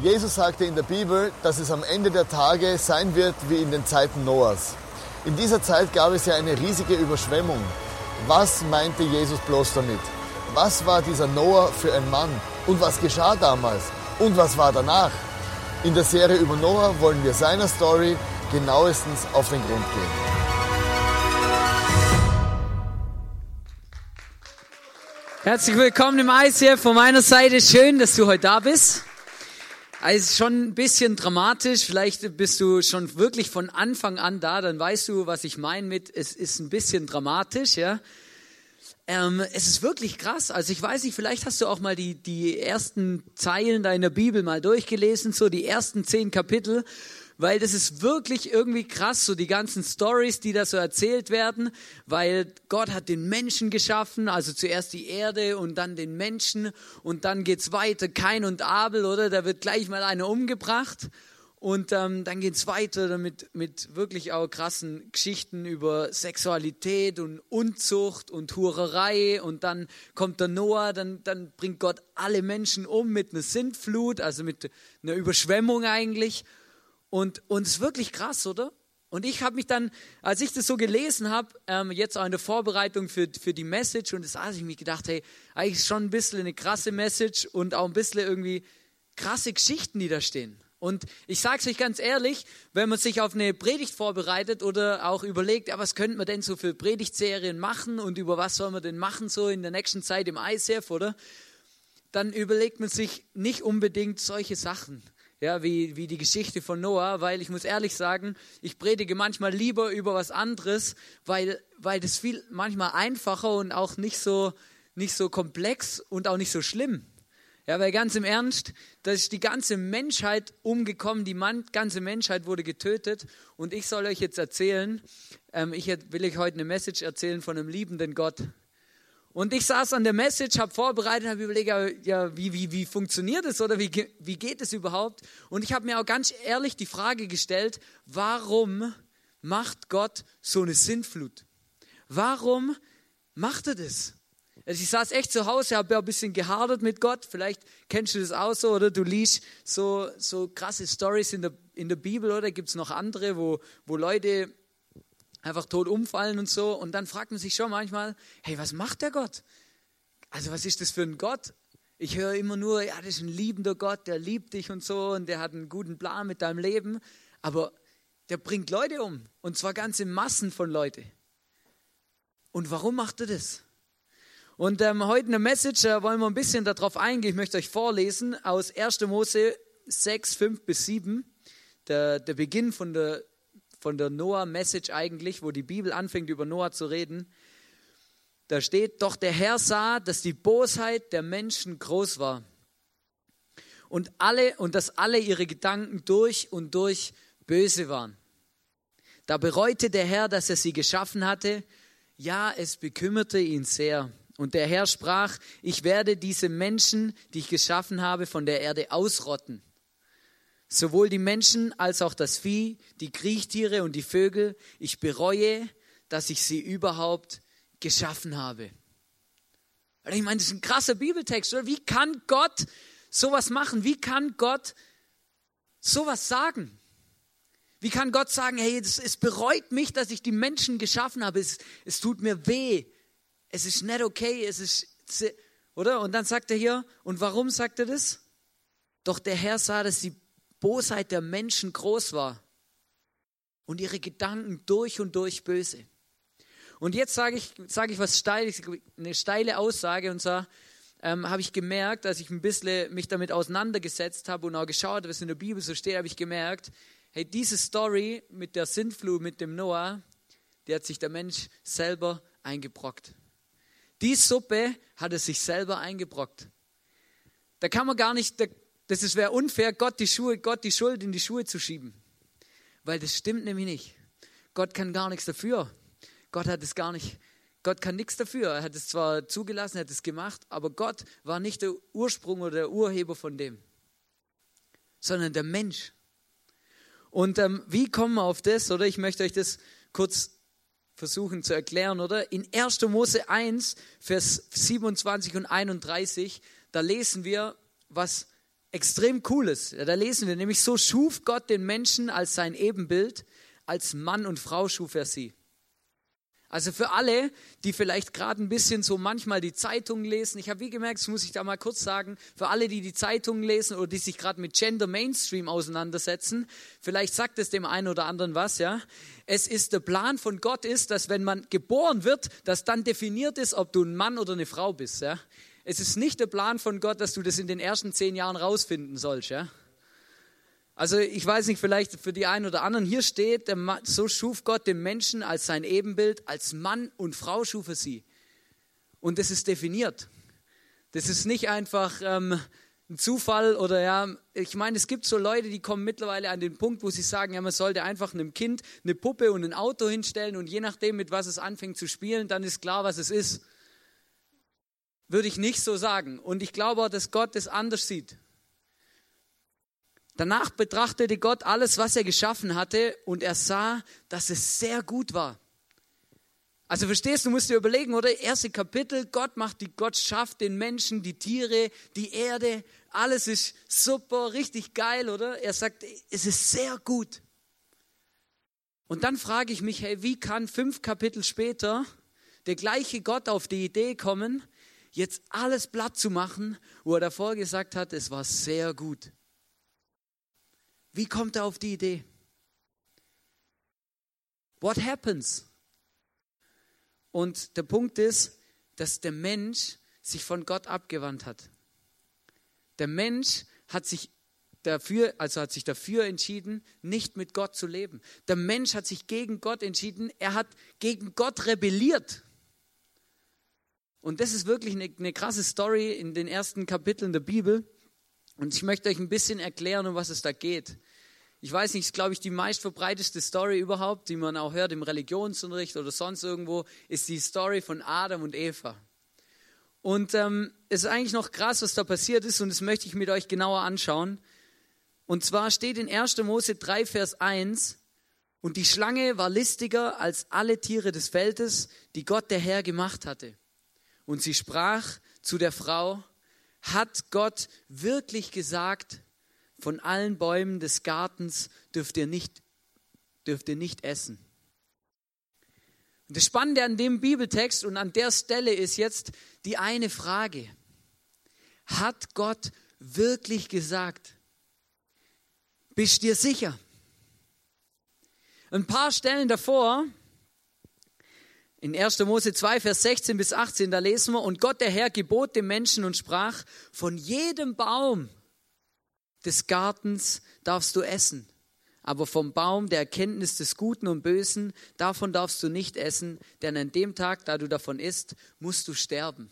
Jesus sagte in der Bibel, dass es am Ende der Tage sein wird wie in den Zeiten Noahs. In dieser Zeit gab es ja eine riesige Überschwemmung. Was meinte Jesus bloß damit? Was war dieser Noah für ein Mann? Und was geschah damals? Und was war danach? In der Serie über Noah wollen wir seiner Story genauestens auf den Grund gehen. Herzlich willkommen im ICF von meiner Seite. Schön, dass du heute da bist. Also schon ein bisschen dramatisch. Vielleicht bist du schon wirklich von Anfang an da, dann weißt du, was ich meine mit, es ist ein bisschen dramatisch, ja. Ähm, es ist wirklich krass. Also ich weiß nicht, vielleicht hast du auch mal die, die ersten Zeilen deiner Bibel mal durchgelesen, so die ersten zehn Kapitel weil das ist wirklich irgendwie krass, so die ganzen Stories, die da so erzählt werden, weil Gott hat den Menschen geschaffen, also zuerst die Erde und dann den Menschen und dann geht's weiter, Kain und Abel, oder? Da wird gleich mal einer umgebracht. Und ähm, dann geht's weiter damit, mit wirklich auch krassen Geschichten über Sexualität und Unzucht und Hurerei. Und dann kommt der Noah, dann, dann bringt Gott alle Menschen um mit einer Sintflut, also mit einer Überschwemmung eigentlich. Und, es ist wirklich krass, oder? Und ich habe mich dann, als ich das so gelesen habe, ähm, jetzt auch in der Vorbereitung für, für die Message, und das habe ich mir gedacht, hey, eigentlich schon ein bisschen eine krasse Message und auch ein bisschen irgendwie krasse Geschichten, die da stehen. Und ich sage es euch ganz ehrlich, wenn man sich auf eine Predigt vorbereitet oder auch überlegt, ja, was könnte man denn so für Predigtserien machen und über was soll man denn machen so in der nächsten Zeit im ICF, oder? Dann überlegt man sich nicht unbedingt solche Sachen ja, wie, wie die Geschichte von Noah, weil ich muss ehrlich sagen, ich predige manchmal lieber über was anderes, weil, weil das viel manchmal einfacher und auch nicht so, nicht so komplex und auch nicht so schlimm. Ja, weil ganz im Ernst, da ist die ganze Menschheit umgekommen, die man, ganze Menschheit wurde getötet und ich soll euch jetzt erzählen, ähm, ich will euch heute eine Message erzählen von einem liebenden Gott. Und ich saß an der Message, habe vorbereitet, habe überlegt, ja, wie, wie, wie funktioniert es oder wie, wie geht es überhaupt? Und ich habe mir auch ganz ehrlich die Frage gestellt, warum macht Gott so eine Sintflut? Warum macht er das? Also ich saß echt zu Hause, habe ja ein bisschen gehadert mit Gott. Vielleicht kennst du das auch so, oder du liest so, so krasse Stories in der, in der Bibel, oder gibt es noch andere, wo, wo Leute einfach tot umfallen und so. Und dann fragt man sich schon manchmal, hey, was macht der Gott? Also was ist das für ein Gott? Ich höre immer nur, ja, das ist ein liebender Gott, der liebt dich und so und der hat einen guten Plan mit deinem Leben. Aber der bringt Leute um und zwar ganze Massen von Leute. Und warum macht er das? Und ähm, heute in der Message äh, wollen wir ein bisschen darauf eingehen. Ich möchte euch vorlesen aus 1. Mose 6, 5 bis 7, der, der Beginn von der von der Noah-Message eigentlich, wo die Bibel anfängt, über Noah zu reden. Da steht, doch der Herr sah, dass die Bosheit der Menschen groß war und alle und dass alle ihre Gedanken durch und durch böse waren. Da bereute der Herr, dass er sie geschaffen hatte. Ja, es bekümmerte ihn sehr. Und der Herr sprach, ich werde diese Menschen, die ich geschaffen habe, von der Erde ausrotten. Sowohl die Menschen als auch das Vieh, die Kriechtiere und die Vögel. Ich bereue, dass ich sie überhaupt geschaffen habe. Ich meine, das ist ein krasser Bibeltext, oder? Wie kann Gott sowas machen? Wie kann Gott sowas sagen? Wie kann Gott sagen, hey, es, es bereut mich, dass ich die Menschen geschaffen habe. Es, es tut mir weh. Es ist nicht okay. Es ist, oder? Und dann sagt er hier, und warum sagt er das? Doch der Herr sah, dass die Bosheit der Menschen groß war und ihre Gedanken durch und durch böse. Und jetzt sage ich, sage ich was Steiles, eine steile Aussage und zwar ähm, habe ich gemerkt, als ich ein bisschen mich damit auseinandergesetzt habe und auch geschaut, was in der Bibel so steht, habe ich gemerkt, hey, diese Story mit der Sintflut, mit dem Noah, die hat sich der Mensch selber eingebrockt. Die Suppe hat er sich selber eingebrockt. Da kann man gar nicht, da, das wäre unfair, Gott die, Schuhe, Gott die Schuld in die Schuhe zu schieben. Weil das stimmt nämlich nicht. Gott kann gar nichts dafür. Gott hat es gar nicht, Gott kann nichts dafür. Er hat es zwar zugelassen, er hat es gemacht, aber Gott war nicht der Ursprung oder der Urheber von dem, sondern der Mensch. Und ähm, wie kommen wir auf das, oder? Ich möchte euch das kurz versuchen zu erklären, oder? In 1. Mose 1, Vers 27 und 31, da lesen wir, was extrem Cooles. Da lesen wir nämlich, so schuf Gott den Menschen als sein Ebenbild, als Mann und Frau schuf er sie. Also für alle, die vielleicht gerade ein bisschen so manchmal die Zeitungen lesen, ich habe wie gemerkt, das muss ich da mal kurz sagen, für alle, die die Zeitungen lesen oder die sich gerade mit Gender Mainstream auseinandersetzen, vielleicht sagt es dem einen oder anderen was, ja. Es ist der Plan von Gott ist, dass wenn man geboren wird, dass dann definiert ist, ob du ein Mann oder eine Frau bist, ja. Es ist nicht der Plan von Gott, dass du das in den ersten zehn Jahren rausfinden sollst, ja. Also ich weiß nicht, vielleicht für die einen oder anderen, hier steht, so schuf Gott den Menschen als sein Ebenbild, als Mann und Frau schuf er sie. Und das ist definiert. Das ist nicht einfach ähm, ein Zufall oder ja, ich meine, es gibt so Leute, die kommen mittlerweile an den Punkt, wo sie sagen, ja, man sollte einfach einem Kind eine Puppe und ein Auto hinstellen und je nachdem, mit was es anfängt zu spielen, dann ist klar, was es ist. Würde ich nicht so sagen. Und ich glaube dass Gott das anders sieht. Danach betrachtete Gott alles, was er geschaffen hatte, und er sah, dass es sehr gut war. Also verstehst du, musst dir überlegen, oder? Erste Kapitel, Gott macht die, Gott schafft den Menschen, die Tiere, die Erde, alles ist super, richtig geil, oder? Er sagt, es ist sehr gut. Und dann frage ich mich, hey, wie kann fünf Kapitel später der gleiche Gott auf die Idee kommen, jetzt alles platt zu machen, wo er davor gesagt hat, es war sehr gut. Wie kommt er auf die Idee? What happens? Und der Punkt ist, dass der Mensch sich von Gott abgewandt hat. Der Mensch hat sich dafür, also hat sich dafür entschieden, nicht mit Gott zu leben. Der Mensch hat sich gegen Gott entschieden. Er hat gegen Gott rebelliert. Und das ist wirklich eine, eine krasse Story in den ersten Kapiteln der Bibel. Und ich möchte euch ein bisschen erklären, um was es da geht. Ich weiß nicht, ist, glaube ich, die meistverbreiteste Story überhaupt, die man auch hört im Religionsunterricht oder sonst irgendwo, ist die Story von Adam und Eva. Und ähm, es ist eigentlich noch krass, was da passiert ist, und das möchte ich mit euch genauer anschauen. Und zwar steht in 1. Mose 3, Vers 1, und die Schlange war listiger als alle Tiere des Feldes, die Gott der Herr gemacht hatte. Und sie sprach zu der Frau, hat Gott wirklich gesagt, von allen Bäumen des Gartens dürft ihr nicht, dürft ihr nicht essen. Und das Spannende an dem Bibeltext und an der Stelle ist jetzt die eine Frage. Hat Gott wirklich gesagt? Bist dir sicher? Ein paar Stellen davor in 1. Mose 2, Vers 16 bis 18, da lesen wir, und Gott der Herr gebot dem Menschen und sprach, von jedem Baum des Gartens darfst du essen, aber vom Baum der Erkenntnis des Guten und Bösen, davon darfst du nicht essen, denn an dem Tag, da du davon isst, musst du sterben.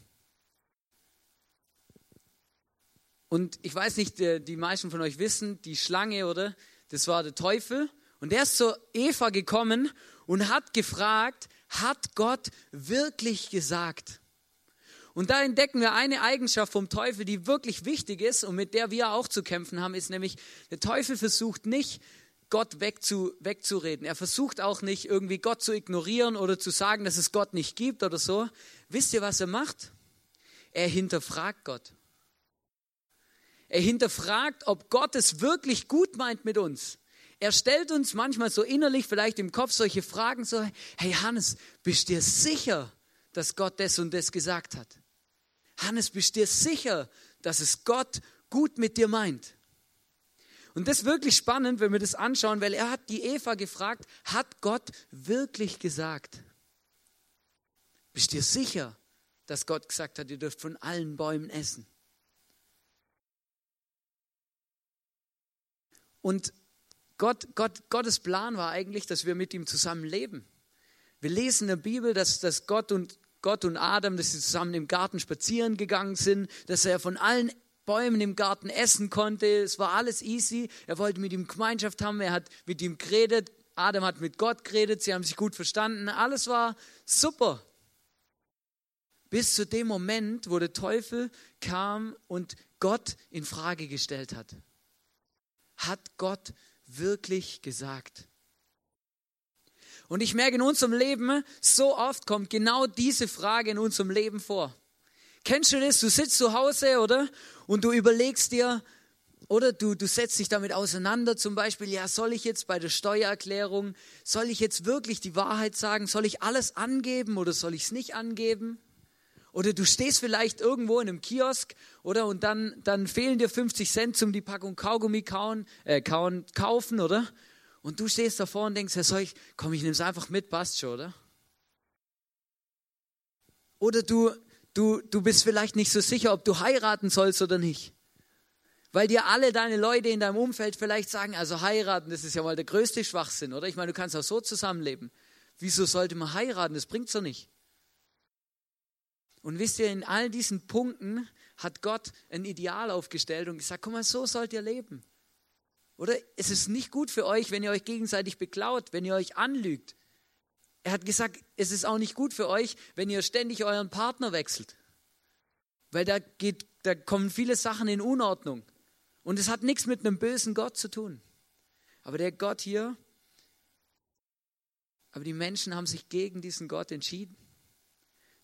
Und ich weiß nicht, die meisten von euch wissen, die Schlange, oder? Das war der Teufel. Und der ist zur Eva gekommen und hat gefragt, hat Gott wirklich gesagt? Und da entdecken wir eine Eigenschaft vom Teufel, die wirklich wichtig ist und mit der wir auch zu kämpfen haben, ist nämlich, der Teufel versucht nicht, Gott wegzu, wegzureden. Er versucht auch nicht, irgendwie Gott zu ignorieren oder zu sagen, dass es Gott nicht gibt oder so. Wisst ihr, was er macht? Er hinterfragt Gott. Er hinterfragt, ob Gott es wirklich gut meint mit uns. Er stellt uns manchmal so innerlich vielleicht im Kopf solche Fragen, so, hey Hannes, bist du dir sicher, dass Gott das und das gesagt hat? Hannes, bist du dir sicher, dass es Gott gut mit dir meint? Und das ist wirklich spannend, wenn wir das anschauen, weil er hat die Eva gefragt, hat Gott wirklich gesagt? Bist du dir sicher, dass Gott gesagt hat, ihr dürft von allen Bäumen essen? Und Gott, Gott, Gottes Plan war eigentlich, dass wir mit ihm zusammen leben. Wir lesen in der Bibel, dass, dass Gott, und, Gott und Adam, dass sie zusammen im Garten spazieren gegangen sind, dass er von allen Bäumen im Garten essen konnte. Es war alles easy. Er wollte mit ihm Gemeinschaft haben. Er hat mit ihm geredet. Adam hat mit Gott geredet. Sie haben sich gut verstanden. Alles war super. Bis zu dem Moment, wo der Teufel kam und Gott in Frage gestellt hat. Hat Gott wirklich gesagt? Und ich merke in unserem Leben, so oft kommt genau diese Frage in unserem Leben vor. Kennst du das? Du sitzt zu Hause, oder? Und du überlegst dir, Oder du, du setzt dich damit auseinander, zum Beispiel, ja, soll ich jetzt bei der Steuererklärung, soll ich jetzt wirklich die Wahrheit sagen? Soll ich alles angeben oder soll ich es nicht angeben? Oder du stehst vielleicht irgendwo in einem Kiosk, oder? Und dann, dann fehlen dir 50 Cent zum die Packung Kaugummi kauen, äh, kauen, kaufen, oder? Und du stehst davor und denkst, ja, soll ich, komm, ich nehme es einfach mit, passt schon, oder? Oder du, du, du bist vielleicht nicht so sicher, ob du heiraten sollst oder nicht. Weil dir alle deine Leute in deinem Umfeld vielleicht sagen, also heiraten, das ist ja mal der größte Schwachsinn, oder? Ich meine, du kannst auch so zusammenleben. Wieso sollte man heiraten? Das bringt so nicht. Und wisst ihr, in all diesen Punkten hat Gott ein Ideal aufgestellt und gesagt, guck mal, so sollt ihr leben. Oder es ist nicht gut für euch, wenn ihr euch gegenseitig beklaut, wenn ihr euch anlügt. Er hat gesagt, es ist auch nicht gut für euch, wenn ihr ständig euren Partner wechselt. Weil da, geht, da kommen viele Sachen in Unordnung. Und es hat nichts mit einem bösen Gott zu tun. Aber der Gott hier, aber die Menschen haben sich gegen diesen Gott entschieden.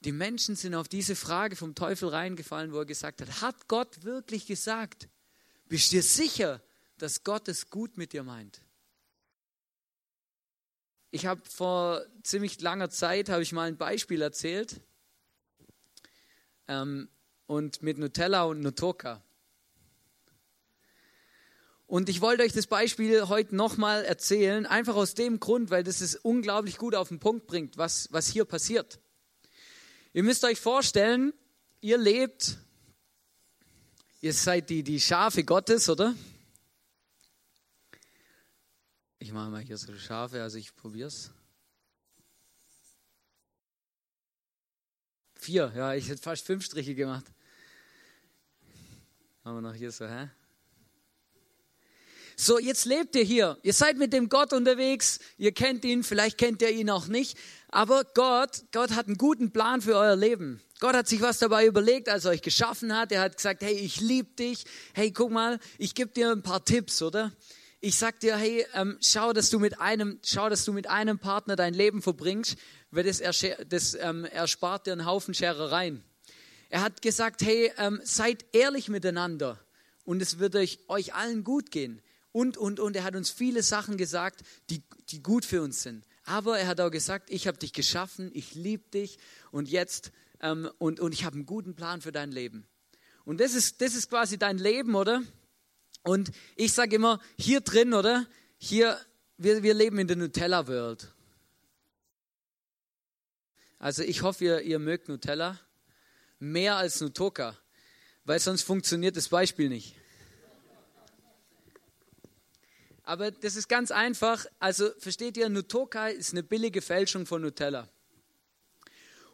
Die Menschen sind auf diese Frage vom Teufel reingefallen, wo er gesagt hat, hat Gott wirklich gesagt? Bist du dir sicher, dass Gott es gut mit dir meint? Ich habe vor ziemlich langer Zeit, habe ich mal ein Beispiel erzählt ähm, und mit Nutella und Nutoka. Und ich wollte euch das Beispiel heute nochmal erzählen, einfach aus dem Grund, weil das es unglaublich gut auf den Punkt bringt, was, was hier passiert. Ihr müsst euch vorstellen, ihr lebt, ihr seid die, die Schafe Gottes, oder? Ich mache mal hier so Schafe, also ich probiere es. Vier, ja, ich hätte fast fünf Striche gemacht. Machen wir noch hier so, hä? So, jetzt lebt ihr hier. Ihr seid mit dem Gott unterwegs. Ihr kennt ihn, vielleicht kennt ihr ihn auch nicht. Aber Gott, Gott hat einen guten Plan für euer Leben. Gott hat sich was dabei überlegt, als er euch geschaffen hat. Er hat gesagt, hey, ich liebe dich. Hey, guck mal, ich gebe dir ein paar Tipps, oder? Ich sag dir, hey, ähm, schau, dass du mit einem, schau, dass du mit einem Partner dein Leben verbringst, weil das, das ähm, erspart dir einen Haufen Scherereien. Er hat gesagt, hey, ähm, seid ehrlich miteinander und es wird euch, euch allen gut gehen und, und, und. Er hat uns viele Sachen gesagt, die, die gut für uns sind. Aber er hat auch gesagt, ich habe dich geschaffen, ich liebe dich und jetzt, ähm, und, und ich habe einen guten Plan für dein Leben. Und das ist, das ist quasi dein Leben, oder? Und ich sage immer, hier drin, oder? Hier, wir, wir leben in der Nutella-World. Also ich hoffe, ihr, ihr mögt Nutella mehr als Nutoka, weil sonst funktioniert das Beispiel nicht. Aber das ist ganz einfach. Also versteht ihr, Nutoka ist eine billige Fälschung von Nutella.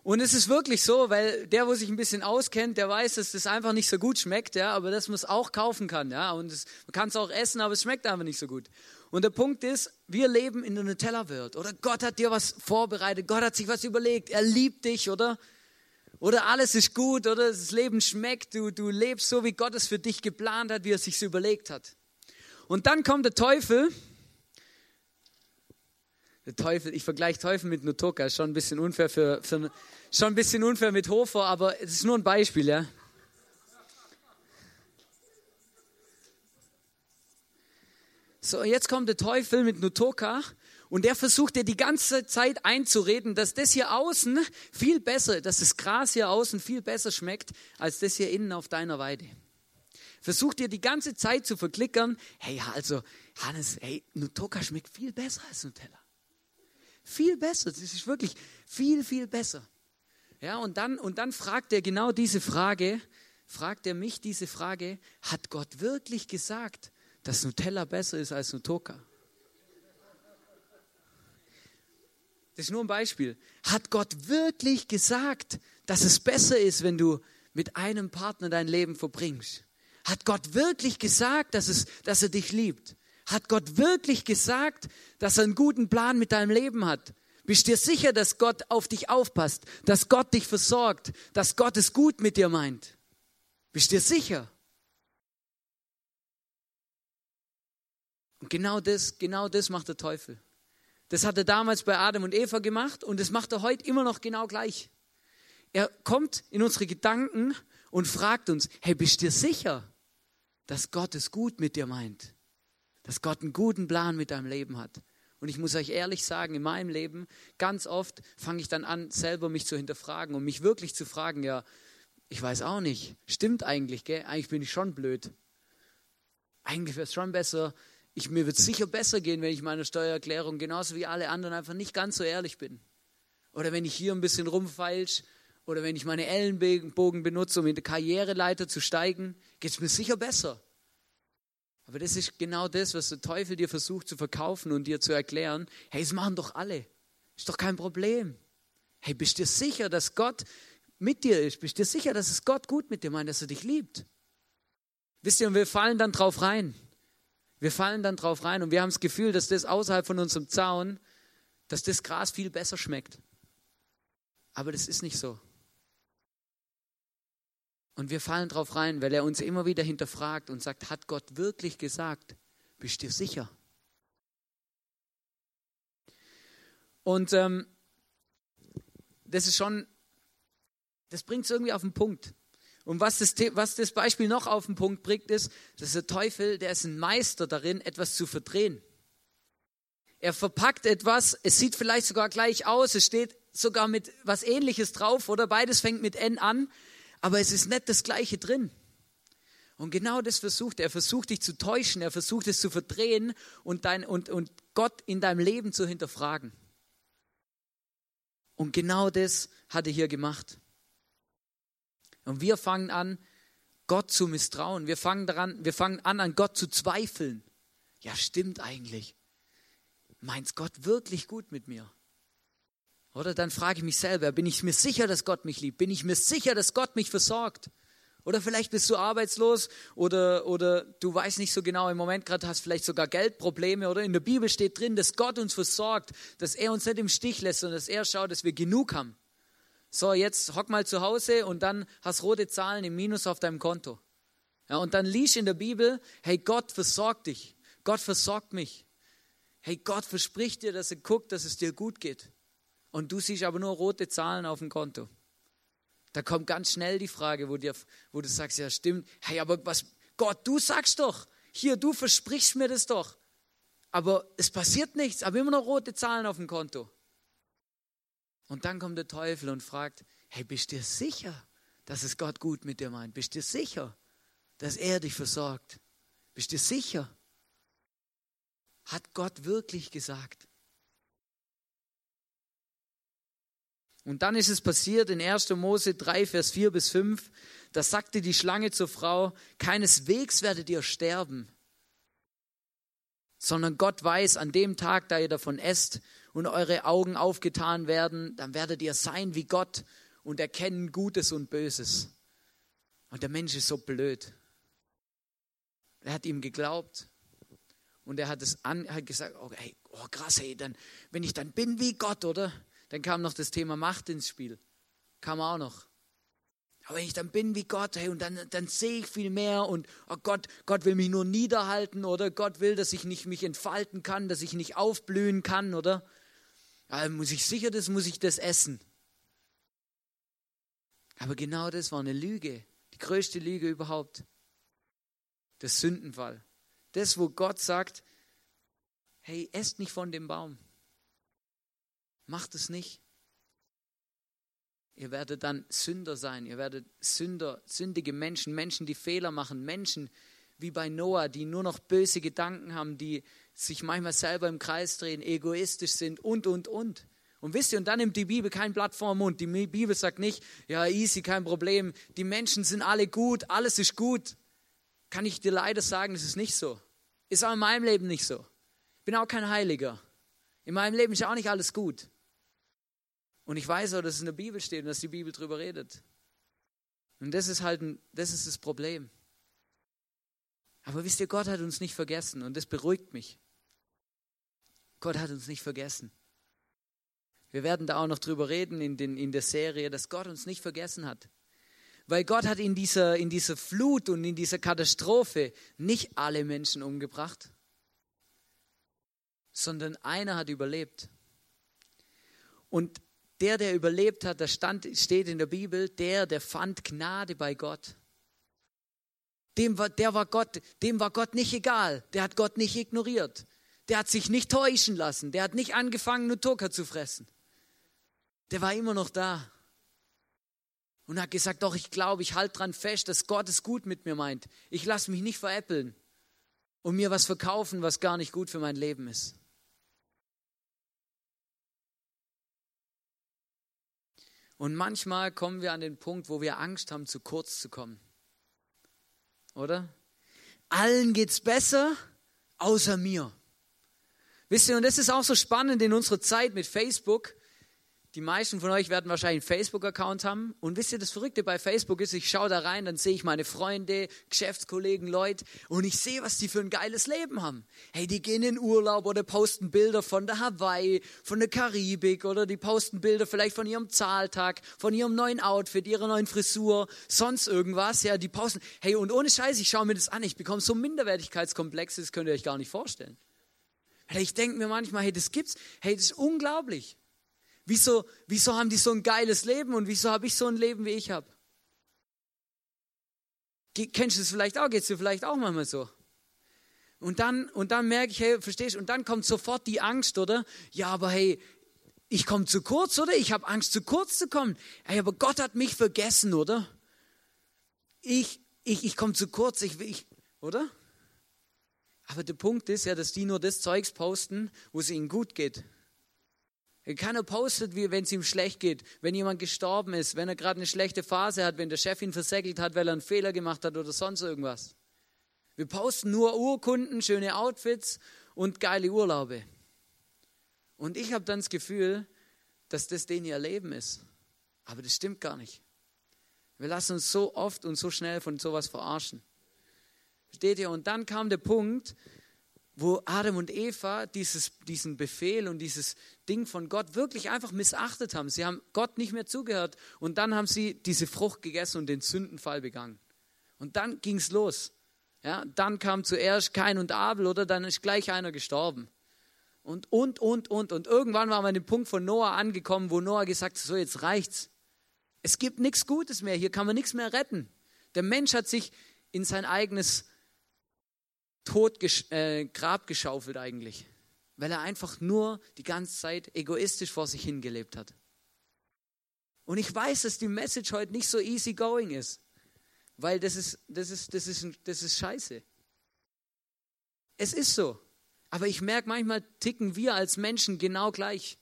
Und es ist wirklich so, weil der, wo sich ein bisschen auskennt, der weiß, dass das einfach nicht so gut schmeckt, ja, aber dass man es auch kaufen kann, ja, und es, man kann es auch essen, aber es schmeckt einfach nicht so gut. Und der Punkt ist, wir leben in der Nutella-Welt, oder Gott hat dir was vorbereitet, Gott hat sich was überlegt, er liebt dich, oder? Oder alles ist gut, oder das Leben schmeckt, du, du lebst so, wie Gott es für dich geplant hat, wie er es sich überlegt hat. Und dann kommt der Teufel. Der Teufel, ich vergleiche Teufel mit Nutoka, ist schon ein bisschen unfair für, für schon ein bisschen unfair mit Hofer, aber es ist nur ein Beispiel, ja. So, jetzt kommt der Teufel mit Nutoka und der versucht dir die ganze Zeit einzureden, dass das hier außen viel besser, dass das Gras hier außen viel besser schmeckt, als das hier innen auf deiner Weide versucht dir die ganze Zeit zu verklickern, hey, also, Hannes, hey, Nutoka schmeckt viel besser als Nutella. Viel besser, das ist wirklich viel, viel besser. Ja, und dann, und dann fragt er genau diese Frage, fragt er mich diese Frage, hat Gott wirklich gesagt, dass Nutella besser ist als Nutoka? Das ist nur ein Beispiel. Hat Gott wirklich gesagt, dass es besser ist, wenn du mit einem Partner dein Leben verbringst? Hat Gott wirklich gesagt, dass, es, dass er dich liebt? Hat Gott wirklich gesagt, dass er einen guten Plan mit deinem Leben hat? Bist dir sicher, dass Gott auf dich aufpasst, dass Gott dich versorgt, dass Gott es gut mit dir meint? Bist dir sicher? Und genau das, genau das macht der Teufel. Das hat er damals bei Adam und Eva gemacht und das macht er heute immer noch genau gleich. Er kommt in unsere Gedanken und fragt uns, hey, bist du dir sicher? Dass Gott es gut mit dir meint, dass Gott einen guten Plan mit deinem Leben hat. Und ich muss euch ehrlich sagen, in meinem Leben, ganz oft fange ich dann an, selber mich zu hinterfragen und mich wirklich zu fragen, ja, ich weiß auch nicht, stimmt eigentlich, gell? Eigentlich bin ich schon blöd. Eigentlich wäre es schon besser, ich, mir wird es sicher besser gehen, wenn ich meine Steuererklärung genauso wie alle anderen einfach nicht ganz so ehrlich bin. Oder wenn ich hier ein bisschen rumfeilsch oder wenn ich meine Ellenbogen benutze, um in der Karriereleiter zu steigen, geht es mir sicher besser. Aber das ist genau das, was der Teufel dir versucht zu verkaufen und dir zu erklären. Hey, das machen doch alle. Ist doch kein Problem. Hey, bist du dir sicher, dass Gott mit dir ist? Bist du dir sicher, dass es Gott gut mit dir meint, dass er dich liebt? Wisst ihr, und wir fallen dann drauf rein. Wir fallen dann drauf rein und wir haben das Gefühl, dass das außerhalb von unserem Zaun, dass das Gras viel besser schmeckt. Aber das ist nicht so. Und wir fallen drauf rein, weil er uns immer wieder hinterfragt und sagt, hat Gott wirklich gesagt? Bist du sicher? Und ähm, das ist schon, das bringt es irgendwie auf den Punkt. Und was das, was das Beispiel noch auf den Punkt bringt, ist, dass der Teufel, der ist ein Meister darin, etwas zu verdrehen. Er verpackt etwas, es sieht vielleicht sogar gleich aus, es steht sogar mit was ähnliches drauf oder beides fängt mit N an, aber es ist nicht das gleiche drin. Und genau das versucht er. Er versucht dich zu täuschen, er versucht es zu verdrehen und, dein, und, und Gott in deinem Leben zu hinterfragen. Und genau das hat er hier gemacht. Und wir fangen an, Gott zu misstrauen. Wir fangen, daran, wir fangen an, an Gott zu zweifeln. Ja, stimmt eigentlich. Meint Gott wirklich gut mit mir? Oder dann frage ich mich selber, bin ich mir sicher, dass Gott mich liebt? Bin ich mir sicher, dass Gott mich versorgt? Oder vielleicht bist du arbeitslos oder, oder du weißt nicht so genau im Moment gerade, hast vielleicht sogar Geldprobleme oder in der Bibel steht drin, dass Gott uns versorgt, dass er uns nicht im Stich lässt, sondern dass er schaut, dass wir genug haben. So, jetzt hock mal zu Hause und dann hast rote Zahlen im Minus auf deinem Konto. Ja, und dann liest in der Bibel, hey, Gott versorgt dich. Gott versorgt mich. Hey, Gott verspricht dir, dass er guckt, dass es dir gut geht. Und du siehst aber nur rote Zahlen auf dem Konto. Da kommt ganz schnell die Frage, wo, dir, wo du sagst, ja stimmt, hey, aber was, Gott, du sagst doch, hier, du versprichst mir das doch. Aber es passiert nichts, aber immer noch rote Zahlen auf dem Konto. Und dann kommt der Teufel und fragt, hey, bist du dir sicher, dass es Gott gut mit dir meint? Bist du dir sicher, dass er dich versorgt? Bist du dir sicher? Hat Gott wirklich gesagt? Und dann ist es passiert in 1. Mose 3, Vers 4 bis 5, da sagte die Schlange zur Frau, keineswegs werdet ihr sterben, sondern Gott weiß, an dem Tag, da ihr davon esst, und eure Augen aufgetan werden, dann werdet ihr sein wie Gott und erkennen Gutes und Böses. Und der Mensch ist so blöd. Er hat ihm geglaubt und er hat es an, hat gesagt, oh, hey, oh krass, hey, dann, wenn ich dann bin wie Gott, oder? Dann kam noch das Thema Macht ins Spiel. Kam auch noch. Aber wenn ich dann bin wie Gott, hey, und dann, dann sehe ich viel mehr und oh Gott, Gott will mich nur niederhalten oder Gott will, dass ich nicht mich entfalten kann, dass ich nicht aufblühen kann, oder? Ja, muss ich sicher, das muss ich das essen. Aber genau das war eine Lüge, die größte Lüge überhaupt. Der Sündenfall. Das, wo Gott sagt, hey, esst nicht von dem Baum. Macht es nicht. Ihr werdet dann Sünder sein. Ihr werdet Sünder, sündige Menschen, Menschen, die Fehler machen, Menschen wie bei Noah, die nur noch böse Gedanken haben, die sich manchmal selber im Kreis drehen, egoistisch sind und, und, und. Und wisst ihr, und dann nimmt die Bibel kein Blatt vor den Mund. Die Bibel sagt nicht, ja, easy, kein Problem. Die Menschen sind alle gut, alles ist gut. Kann ich dir leider sagen, das ist nicht so. Ist auch in meinem Leben nicht so. Ich bin auch kein Heiliger. In meinem Leben ist auch nicht alles gut. Und ich weiß auch, dass es in der Bibel steht und dass die Bibel darüber redet. Und das ist halt ein, das ist das Problem. Aber wisst ihr, Gott hat uns nicht vergessen und das beruhigt mich. Gott hat uns nicht vergessen. Wir werden da auch noch drüber reden in, den, in der Serie, dass Gott uns nicht vergessen hat. Weil Gott hat in dieser, in dieser Flut und in dieser Katastrophe nicht alle Menschen umgebracht, sondern einer hat überlebt. Und der, der überlebt hat, da stand, steht in der Bibel, der, der fand Gnade bei Gott. dem war, der war Gott, dem war Gott nicht egal. Der hat Gott nicht ignoriert. Der hat sich nicht täuschen lassen. Der hat nicht angefangen, Tucker zu fressen. Der war immer noch da. Und hat gesagt, doch, ich glaube, ich halte dran fest, dass Gott es gut mit mir meint. Ich lasse mich nicht veräppeln und mir was verkaufen, was gar nicht gut für mein Leben ist. Und manchmal kommen wir an den Punkt, wo wir Angst haben, zu kurz zu kommen. Oder? Allen geht's besser, außer mir. Wisst ihr, und das ist auch so spannend in unserer Zeit mit Facebook. Die meisten von euch werden wahrscheinlich einen Facebook-Account haben. Und wisst ihr, das Verrückte bei Facebook ist, ich schaue da rein, dann sehe ich meine Freunde, Geschäftskollegen, Leute und ich sehe, was die für ein geiles Leben haben. Hey, die gehen in Urlaub oder posten Bilder von der Hawaii, von der Karibik oder die posten Bilder vielleicht von ihrem Zahltag, von ihrem neuen Outfit, ihrer neuen Frisur, sonst irgendwas. Ja, die posten. Hey, und ohne Scheiß, ich schaue mir das an, ich bekomme so Minderwertigkeitskomplexe, das könnt ihr euch gar nicht vorstellen. Ich denke mir manchmal, hey, das gibt's. Hey, das ist unglaublich. Wieso, wieso haben die so ein geiles Leben und wieso habe ich so ein Leben, wie ich habe? Kennst du es vielleicht auch? Geht es dir vielleicht auch manchmal so? Und dann, und dann merke ich, hey, verstehst du? Und dann kommt sofort die Angst, oder? Ja, aber hey, ich komme zu kurz, oder? Ich habe Angst, zu kurz zu kommen. Hey, aber Gott hat mich vergessen, oder? Ich, ich, ich komme zu kurz, ich, ich, oder? Aber der Punkt ist ja, dass die nur das Zeugs posten, wo es ihnen gut geht. Keiner postet, wenn es ihm schlecht geht, wenn jemand gestorben ist, wenn er gerade eine schlechte Phase hat, wenn der Chef ihn versäckelt hat, weil er einen Fehler gemacht hat oder sonst irgendwas. Wir posten nur Urkunden, schöne Outfits und geile Urlaube. Und ich habe dann das Gefühl, dass das denen ihr Leben ist. Aber das stimmt gar nicht. Wir lassen uns so oft und so schnell von sowas verarschen. Versteht ihr? Und dann kam der Punkt, wo Adam und Eva dieses, diesen Befehl und dieses Ding von Gott wirklich einfach missachtet haben. Sie haben Gott nicht mehr zugehört und dann haben sie diese Frucht gegessen und den Sündenfall begangen. Und dann ging es los. Ja, dann kam zuerst Kain und Abel oder dann ist gleich einer gestorben. Und, und, und, und. Und irgendwann waren wir an dem Punkt von Noah angekommen, wo Noah gesagt hat, so jetzt reicht's. Es gibt nichts Gutes mehr, hier kann man nichts mehr retten. Der Mensch hat sich in sein eigenes Tod, äh, Grab geschaufelt eigentlich, weil er einfach nur die ganze Zeit egoistisch vor sich hingelebt hat. Und ich weiß, dass die Message heute nicht so easy going ist, weil das ist, das ist, das ist, das ist scheiße. Es ist so. Aber ich merke, manchmal ticken wir als Menschen genau gleich.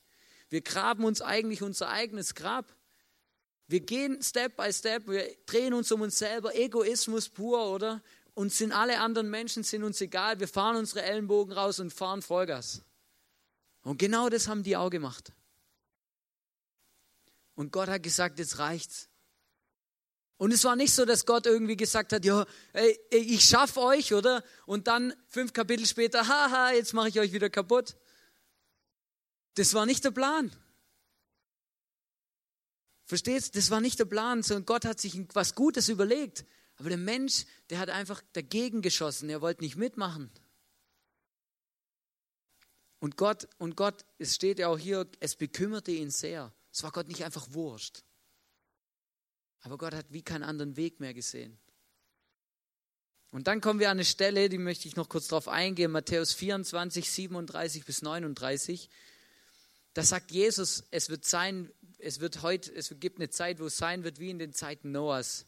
Wir graben uns eigentlich unser eigenes Grab. Wir gehen Step by Step, wir drehen uns um uns selber, Egoismus pur, oder? Uns sind alle anderen Menschen sind uns egal, wir fahren unsere Ellenbogen raus und fahren Vollgas. Und genau das haben die auch gemacht. Und Gott hat gesagt, jetzt reicht's. Und es war nicht so, dass Gott irgendwie gesagt hat, ja, ey, ich schaff euch, oder? Und dann fünf Kapitel später, haha, jetzt mache ich euch wieder kaputt. Das war nicht der Plan. Versteht? Das war nicht der Plan, sondern Gott hat sich was Gutes überlegt. Aber der Mensch, der hat einfach dagegen geschossen, er wollte nicht mitmachen. Und Gott, und Gott, es steht ja auch hier, es bekümmerte ihn sehr. Es war Gott nicht einfach wurscht. Aber Gott hat wie keinen anderen Weg mehr gesehen. Und dann kommen wir an eine Stelle, die möchte ich noch kurz darauf eingehen, Matthäus 24, 37 bis 39. Da sagt Jesus, es wird sein, es wird heute, es gibt eine Zeit, wo es sein wird wie in den Zeiten Noahs.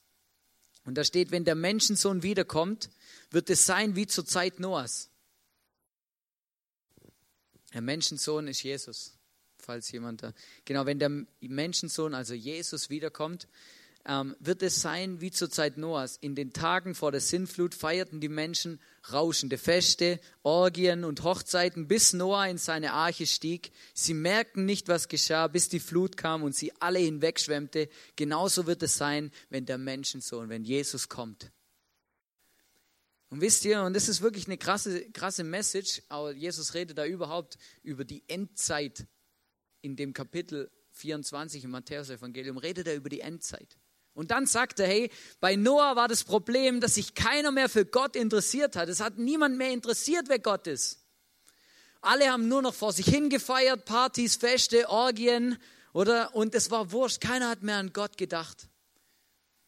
Und da steht, wenn der Menschensohn wiederkommt, wird es sein wie zur Zeit Noahs. Der Menschensohn ist Jesus, falls jemand da. Genau, wenn der Menschensohn, also Jesus, wiederkommt, ähm, wird es sein wie zur Zeit Noahs. In den Tagen vor der Sintflut feierten die Menschen rauschende Feste, Orgien und Hochzeiten, bis Noah in seine Arche stieg. Sie merkten nicht, was geschah, bis die Flut kam und sie alle hinwegschwemmte. Genauso wird es sein, wenn der Menschensohn, wenn Jesus kommt. Und wisst ihr, und das ist wirklich eine krasse, krasse Message, aber Jesus redet da überhaupt über die Endzeit in dem Kapitel 24 im Matthäus-Evangelium, redet er über die Endzeit. Und dann sagte er, hey, bei Noah war das Problem, dass sich keiner mehr für Gott interessiert hat. Es hat niemand mehr interessiert, wer Gott ist. Alle haben nur noch vor sich hingefeiert, Partys, Feste, Orgien, oder? Und es war wurscht. Keiner hat mehr an Gott gedacht.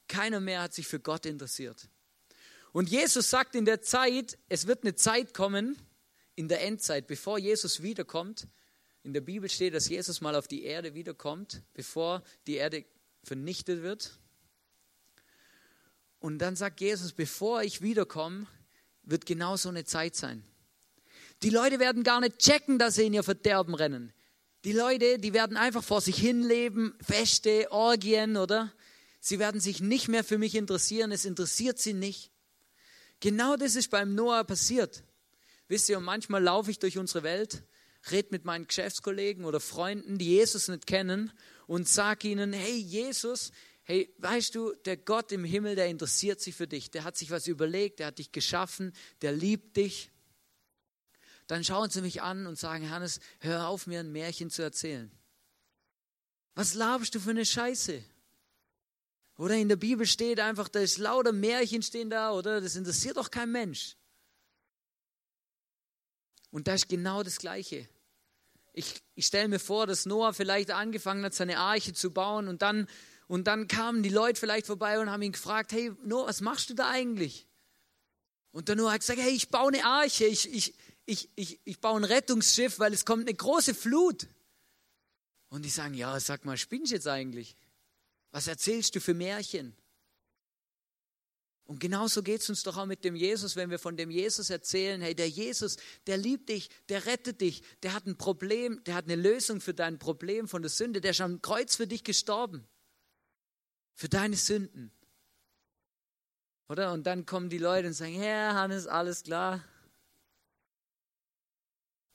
Keiner mehr hat sich für Gott interessiert. Und Jesus sagt in der Zeit, es wird eine Zeit kommen, in der Endzeit, bevor Jesus wiederkommt. In der Bibel steht, dass Jesus mal auf die Erde wiederkommt, bevor die Erde vernichtet wird. Und dann sagt Jesus, bevor ich wiederkomme, wird genau so eine Zeit sein. Die Leute werden gar nicht checken, dass sie in ihr Verderben rennen. Die Leute, die werden einfach vor sich hin leben, Feste, Orgien, oder? Sie werden sich nicht mehr für mich interessieren, es interessiert sie nicht. Genau das ist beim Noah passiert. Wisst ihr, und manchmal laufe ich durch unsere Welt, rede mit meinen Geschäftskollegen oder Freunden, die Jesus nicht kennen, und sage ihnen, hey Jesus, hey, weißt du, der Gott im Himmel, der interessiert sich für dich, der hat sich was überlegt, der hat dich geschaffen, der liebt dich dann schauen sie mich an und sagen, Hannes, hör auf, mir ein Märchen zu erzählen. Was laberst du für eine Scheiße? Oder in der Bibel steht einfach, da ist lauter Märchen stehen da, oder? Das interessiert doch kein Mensch. Und da ist genau das Gleiche. Ich, ich stelle mir vor, dass Noah vielleicht angefangen hat, seine Arche zu bauen und dann, und dann kamen die Leute vielleicht vorbei und haben ihn gefragt, hey Noah, was machst du da eigentlich? Und der Noah hat gesagt, hey, ich baue eine Arche, ich, ich, ich, ich, ich baue ein Rettungsschiff, weil es kommt eine große Flut. Und die sagen, ja, sag mal, spinnst du jetzt eigentlich? Was erzählst du für Märchen? Und genauso geht es uns doch auch mit dem Jesus, wenn wir von dem Jesus erzählen, hey, der Jesus, der liebt dich, der rettet dich, der hat ein Problem, der hat eine Lösung für dein Problem von der Sünde, der ist am Kreuz für dich gestorben, für deine Sünden. Oder? Und dann kommen die Leute und sagen, ja, Hannes, alles klar,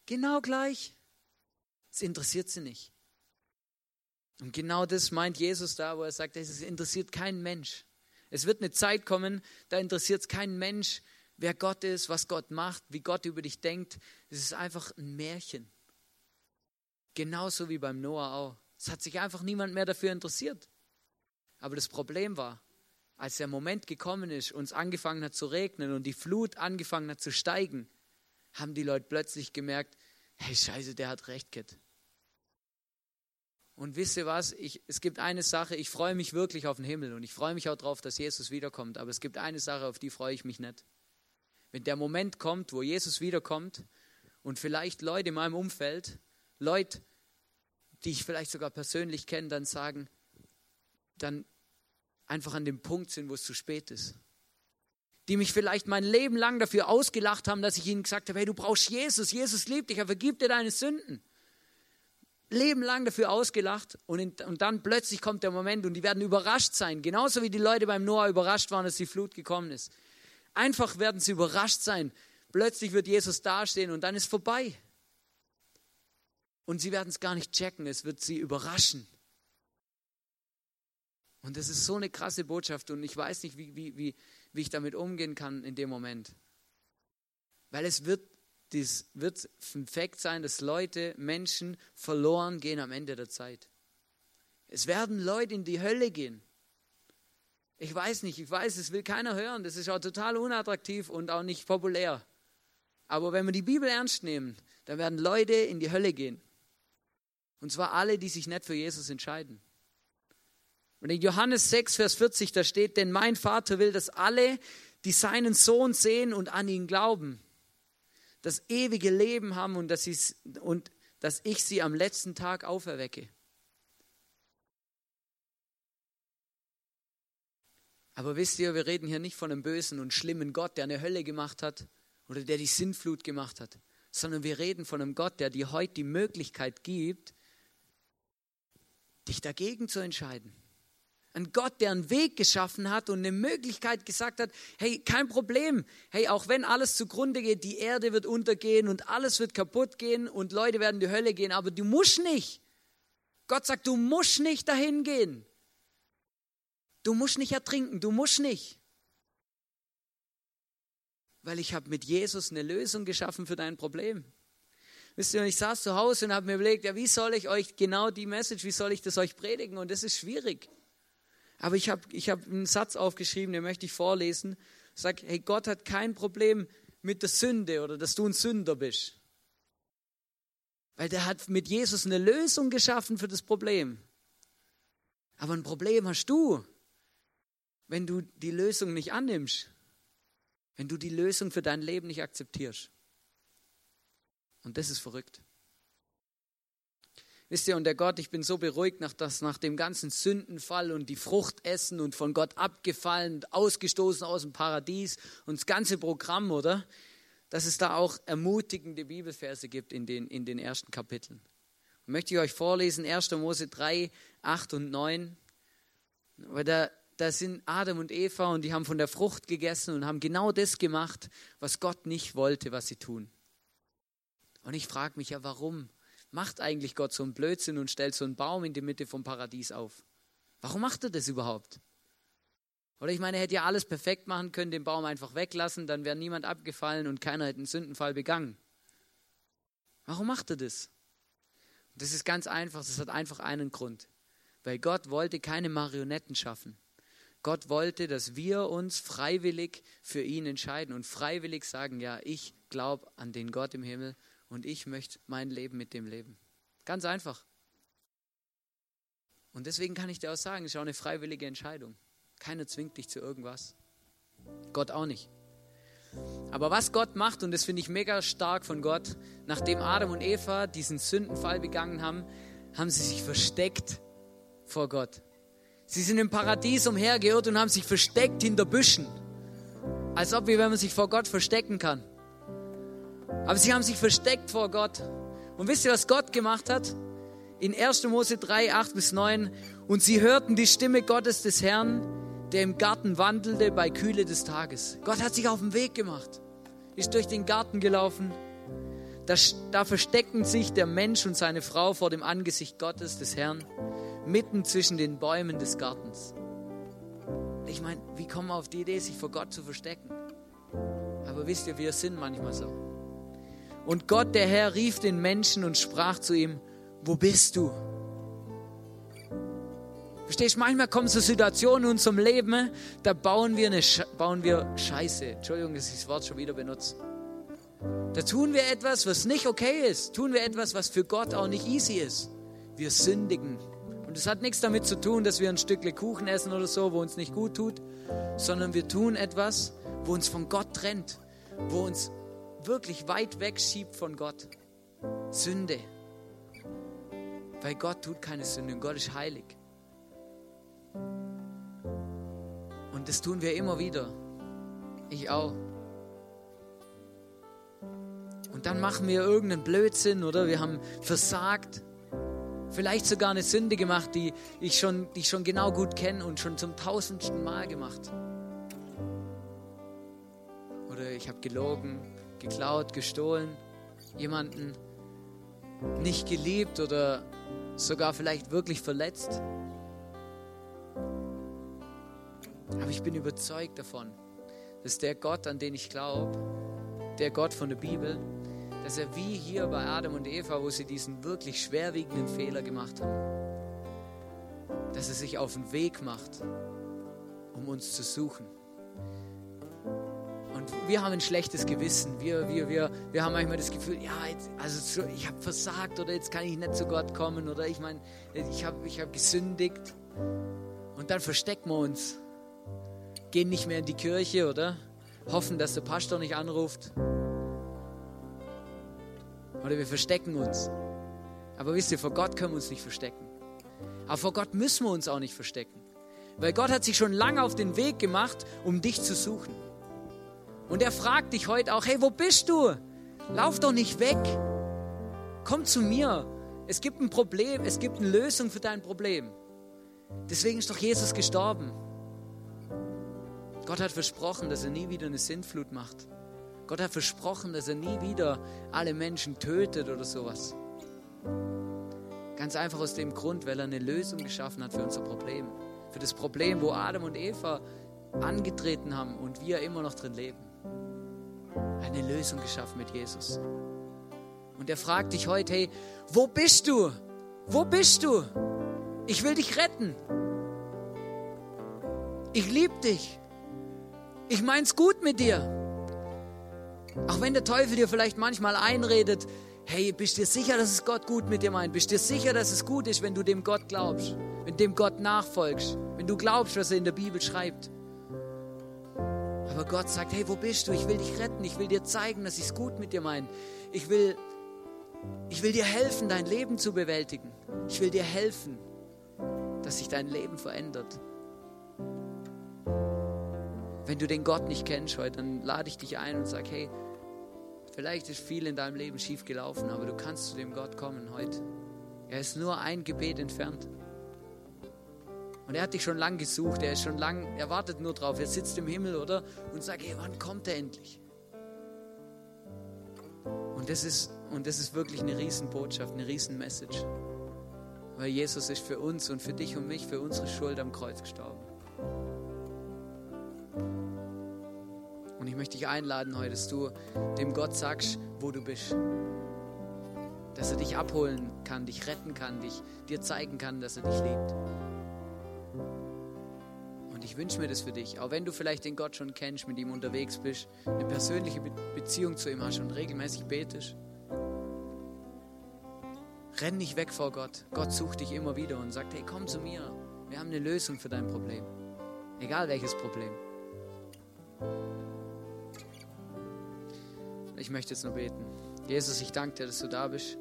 Genau gleich. Es interessiert sie nicht. Und genau das meint Jesus da, wo er sagt, es interessiert keinen Mensch. Es wird eine Zeit kommen, da interessiert es keinen Mensch, wer Gott ist, was Gott macht, wie Gott über dich denkt. Es ist einfach ein Märchen. Genauso wie beim Noah auch. Es hat sich einfach niemand mehr dafür interessiert. Aber das Problem war, als der Moment gekommen ist, uns angefangen hat zu regnen und die Flut angefangen hat zu steigen, haben die Leute plötzlich gemerkt, hey Scheiße, der hat recht, Kit. Und wisst ihr was? Ich, es gibt eine Sache, ich freue mich wirklich auf den Himmel und ich freue mich auch darauf, dass Jesus wiederkommt. Aber es gibt eine Sache, auf die freue ich mich nicht. Wenn der Moment kommt, wo Jesus wiederkommt und vielleicht Leute in meinem Umfeld, Leute, die ich vielleicht sogar persönlich kenne, dann sagen, dann einfach an dem Punkt sind, wo es zu spät ist die mich vielleicht mein Leben lang dafür ausgelacht haben, dass ich ihnen gesagt habe, hey, du brauchst Jesus, Jesus liebt dich, er vergibt dir deine Sünden. Leben lang dafür ausgelacht und, in, und dann plötzlich kommt der Moment und die werden überrascht sein, genauso wie die Leute beim Noah überrascht waren, dass die Flut gekommen ist. Einfach werden sie überrascht sein. Plötzlich wird Jesus dastehen und dann ist vorbei. Und sie werden es gar nicht checken, es wird sie überraschen. Und das ist so eine krasse Botschaft und ich weiß nicht, wie, wie, wie, wie ich damit umgehen kann in dem Moment. Weil es wird, dies wird ein Fakt sein, dass Leute, Menschen verloren gehen am Ende der Zeit. Es werden Leute in die Hölle gehen. Ich weiß nicht, ich weiß, es will keiner hören. Das ist auch total unattraktiv und auch nicht populär. Aber wenn wir die Bibel ernst nehmen, dann werden Leute in die Hölle gehen. Und zwar alle, die sich nicht für Jesus entscheiden. Und in Johannes 6, Vers 40, da steht, denn mein Vater will, dass alle, die seinen Sohn sehen und an ihn glauben, das ewige Leben haben und dass, und dass ich sie am letzten Tag auferwecke. Aber wisst ihr, wir reden hier nicht von einem bösen und schlimmen Gott, der eine Hölle gemacht hat oder der die Sintflut gemacht hat, sondern wir reden von einem Gott, der dir heute die Möglichkeit gibt, dich dagegen zu entscheiden. Ein Gott, der einen Weg geschaffen hat und eine Möglichkeit gesagt hat, hey, kein Problem. Hey, auch wenn alles zugrunde geht, die Erde wird untergehen und alles wird kaputt gehen und Leute werden in die Hölle gehen, aber du musst nicht. Gott sagt, du musst nicht dahin gehen. Du musst nicht ertrinken, du musst nicht. Weil ich habe mit Jesus eine Lösung geschaffen für dein Problem. Wisst ihr, ich saß zu Hause und habe mir überlegt, ja, wie soll ich euch genau die Message, wie soll ich das euch predigen? Und das ist schwierig. Aber ich habe ich hab einen Satz aufgeschrieben, den möchte ich vorlesen. Sag, hey, Gott hat kein Problem mit der Sünde oder dass du ein Sünder bist. Weil der hat mit Jesus eine Lösung geschaffen für das Problem. Aber ein Problem hast du, wenn du die Lösung nicht annimmst. Wenn du die Lösung für dein Leben nicht akzeptierst. Und das ist verrückt. Wisst ihr, und der Gott, ich bin so beruhigt nach, das, nach dem ganzen Sündenfall und die Frucht essen und von Gott abgefallen, ausgestoßen aus dem Paradies und das ganze Programm, oder? Dass es da auch ermutigende Bibelverse gibt in den, in den ersten Kapiteln. Und möchte ich euch vorlesen, 1. Mose 3, 8 und 9. Weil da, da sind Adam und Eva und die haben von der Frucht gegessen und haben genau das gemacht, was Gott nicht wollte, was sie tun. Und ich frage mich ja, warum macht eigentlich Gott so einen Blödsinn und stellt so einen Baum in die Mitte vom Paradies auf? Warum macht er das überhaupt? Oder ich meine, er hätte ja alles perfekt machen können, den Baum einfach weglassen, dann wäre niemand abgefallen und keiner hätte einen Sündenfall begangen. Warum macht er das? Und das ist ganz einfach, das hat einfach einen Grund. Weil Gott wollte keine Marionetten schaffen. Gott wollte, dass wir uns freiwillig für ihn entscheiden und freiwillig sagen, ja, ich glaube an den Gott im Himmel und ich möchte mein Leben mit dem leben. Ganz einfach. Und deswegen kann ich dir auch sagen, es ist auch eine freiwillige Entscheidung. Keiner zwingt dich zu irgendwas. Gott auch nicht. Aber was Gott macht, und das finde ich mega stark von Gott, nachdem Adam und Eva diesen Sündenfall begangen haben, haben sie sich versteckt vor Gott. Sie sind im Paradies umhergeirrt und haben sich versteckt hinter Büschen. Als ob, wie wenn man sich vor Gott verstecken kann. Aber sie haben sich versteckt vor Gott. Und wisst ihr, was Gott gemacht hat? In 1. Mose 3, 8 bis 9. Und sie hörten die Stimme Gottes des Herrn, der im Garten wandelte bei Kühle des Tages. Gott hat sich auf den Weg gemacht, ist durch den Garten gelaufen. Da, da versteckten sich der Mensch und seine Frau vor dem Angesicht Gottes des Herrn, mitten zwischen den Bäumen des Gartens. Ich meine, wie kommen wir auf die Idee, sich vor Gott zu verstecken? Aber wisst ihr, wir sind manchmal so. Und Gott, der Herr, rief den Menschen und sprach zu ihm, wo bist du? Verstehst du, manchmal kommen so Situationen in unserem Leben, da bauen wir, eine bauen wir Scheiße. Entschuldigung, dass ich das Wort schon wieder benutze. Da tun wir etwas, was nicht okay ist. Tun wir etwas, was für Gott auch nicht easy ist. Wir sündigen. Und es hat nichts damit zu tun, dass wir ein Stückle Kuchen essen oder so, wo uns nicht gut tut, sondern wir tun etwas, wo uns von Gott trennt, wo uns wirklich weit weg schiebt von Gott. Sünde. Weil Gott tut keine Sünde und Gott ist heilig. Und das tun wir immer wieder. Ich auch. Und dann machen wir irgendeinen Blödsinn oder wir haben versagt. Vielleicht sogar eine Sünde gemacht, die ich schon, die ich schon genau gut kenne und schon zum tausendsten Mal gemacht. Oder ich habe gelogen geklaut, gestohlen, jemanden nicht geliebt oder sogar vielleicht wirklich verletzt. Aber ich bin überzeugt davon, dass der Gott, an den ich glaube, der Gott von der Bibel, dass er wie hier bei Adam und Eva, wo sie diesen wirklich schwerwiegenden Fehler gemacht haben, dass er sich auf den Weg macht, um uns zu suchen wir haben ein schlechtes Gewissen. Wir, wir, wir, wir haben manchmal das Gefühl, ja, jetzt, also ich habe versagt oder jetzt kann ich nicht zu Gott kommen oder ich meine, ich habe ich hab gesündigt. Und dann verstecken wir uns, gehen nicht mehr in die Kirche oder hoffen, dass der Pastor nicht anruft. Oder wir verstecken uns. Aber wisst ihr, vor Gott können wir uns nicht verstecken. Aber vor Gott müssen wir uns auch nicht verstecken. Weil Gott hat sich schon lange auf den Weg gemacht, um dich zu suchen. Und er fragt dich heute auch, hey, wo bist du? Lauf doch nicht weg. Komm zu mir. Es gibt ein Problem, es gibt eine Lösung für dein Problem. Deswegen ist doch Jesus gestorben. Gott hat versprochen, dass er nie wieder eine Sintflut macht. Gott hat versprochen, dass er nie wieder alle Menschen tötet oder sowas. Ganz einfach aus dem Grund, weil er eine Lösung geschaffen hat für unser Problem. Für das Problem, wo Adam und Eva angetreten haben und wir immer noch drin leben eine Lösung geschaffen mit Jesus. Und er fragt dich heute, hey, wo bist du? Wo bist du? Ich will dich retten. Ich liebe dich. Ich mein's gut mit dir. Auch wenn der Teufel dir vielleicht manchmal einredet, hey, bist du dir sicher, dass es Gott gut mit dir meint? Bist du dir sicher, dass es gut ist, wenn du dem Gott glaubst, wenn dem Gott nachfolgst, wenn du glaubst, was er in der Bibel schreibt? Aber Gott sagt, hey, wo bist du? Ich will dich retten. Ich will dir zeigen, dass ich es gut mit dir meine. Ich will, ich will dir helfen, dein Leben zu bewältigen. Ich will dir helfen, dass sich dein Leben verändert. Wenn du den Gott nicht kennst heute, dann lade ich dich ein und sag, hey, vielleicht ist viel in deinem Leben schief gelaufen, aber du kannst zu dem Gott kommen heute. Er ist nur ein Gebet entfernt. Und er hat dich schon lang gesucht, er ist schon lang, er wartet nur drauf, er sitzt im Himmel, oder? Und sagt, hey, wann kommt er endlich? Und das ist, und das ist wirklich eine Riesenbotschaft, eine Riesenmessage. Weil Jesus ist für uns und für dich und mich, für unsere Schuld am Kreuz gestorben. Und ich möchte dich einladen heute, dass du dem Gott sagst, wo du bist. Dass er dich abholen kann, dich retten kann, dich, dir zeigen kann, dass er dich liebt. Ich wünsche mir das für dich, auch wenn du vielleicht den Gott schon kennst, mit ihm unterwegs bist, eine persönliche Beziehung zu ihm hast und regelmäßig betest. Renn nicht weg vor Gott. Gott sucht dich immer wieder und sagt, hey, komm zu mir. Wir haben eine Lösung für dein Problem. Egal welches Problem. Ich möchte jetzt nur beten. Jesus, ich danke dir, dass du da bist.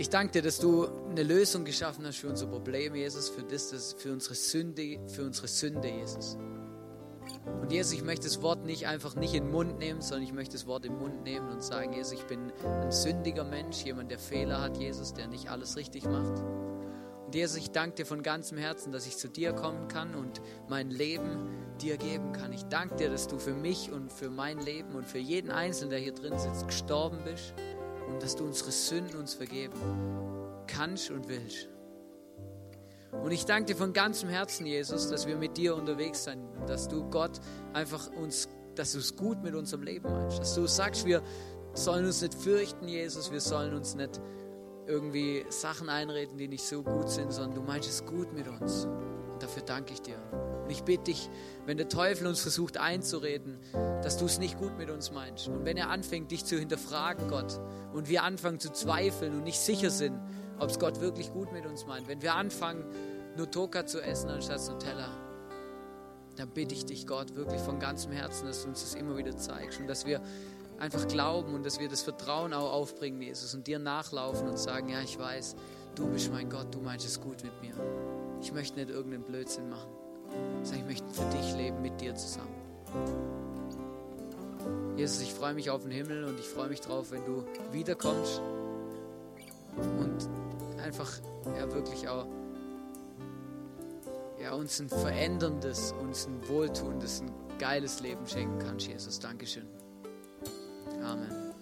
Ich danke dir, dass du eine Lösung geschaffen hast für unser Problem, Jesus, für, das, für, unsere Sünde, für unsere Sünde, Jesus. Und Jesus, ich möchte das Wort nicht einfach nicht in den Mund nehmen, sondern ich möchte das Wort im Mund nehmen und sagen, Jesus, ich bin ein sündiger Mensch, jemand, der Fehler hat, Jesus, der nicht alles richtig macht. Und Jesus, ich danke dir von ganzem Herzen, dass ich zu dir kommen kann und mein Leben dir geben kann. Ich danke dir, dass du für mich und für mein Leben und für jeden Einzelnen, der hier drin sitzt, gestorben bist und dass du unsere Sünden uns vergeben kannst und willst. Und ich danke dir von ganzem Herzen, Jesus, dass wir mit dir unterwegs sind, dass du Gott einfach uns, dass du es gut mit unserem Leben meinst, dass du sagst, wir sollen uns nicht fürchten, Jesus, wir sollen uns nicht irgendwie Sachen einreden, die nicht so gut sind, sondern du meinst es gut mit uns. Und dafür danke ich dir. Und ich bitte dich, wenn der Teufel uns versucht einzureden, dass du es nicht gut mit uns meinst. Und wenn er anfängt, dich zu hinterfragen, Gott, und wir anfangen zu zweifeln und nicht sicher sind, ob es Gott wirklich gut mit uns meint, wenn wir anfangen, nur Toka zu essen anstatt Nutella, dann bitte ich dich, Gott, wirklich von ganzem Herzen, dass du uns das immer wieder zeigst und dass wir einfach glauben und dass wir das Vertrauen auch aufbringen, Jesus, und dir nachlaufen und sagen, ja, ich weiß, du bist mein Gott, du meinst es gut mit mir. Ich möchte nicht irgendeinen Blödsinn machen, Sag, ich möchte für dich leben, mit dir zusammen. Jesus, ich freue mich auf den Himmel und ich freue mich drauf, wenn du wiederkommst und einfach ja wirklich auch ja, uns ein veränderndes, uns ein wohltuendes, ein geiles Leben schenken kannst, Jesus. Dankeschön. Amen.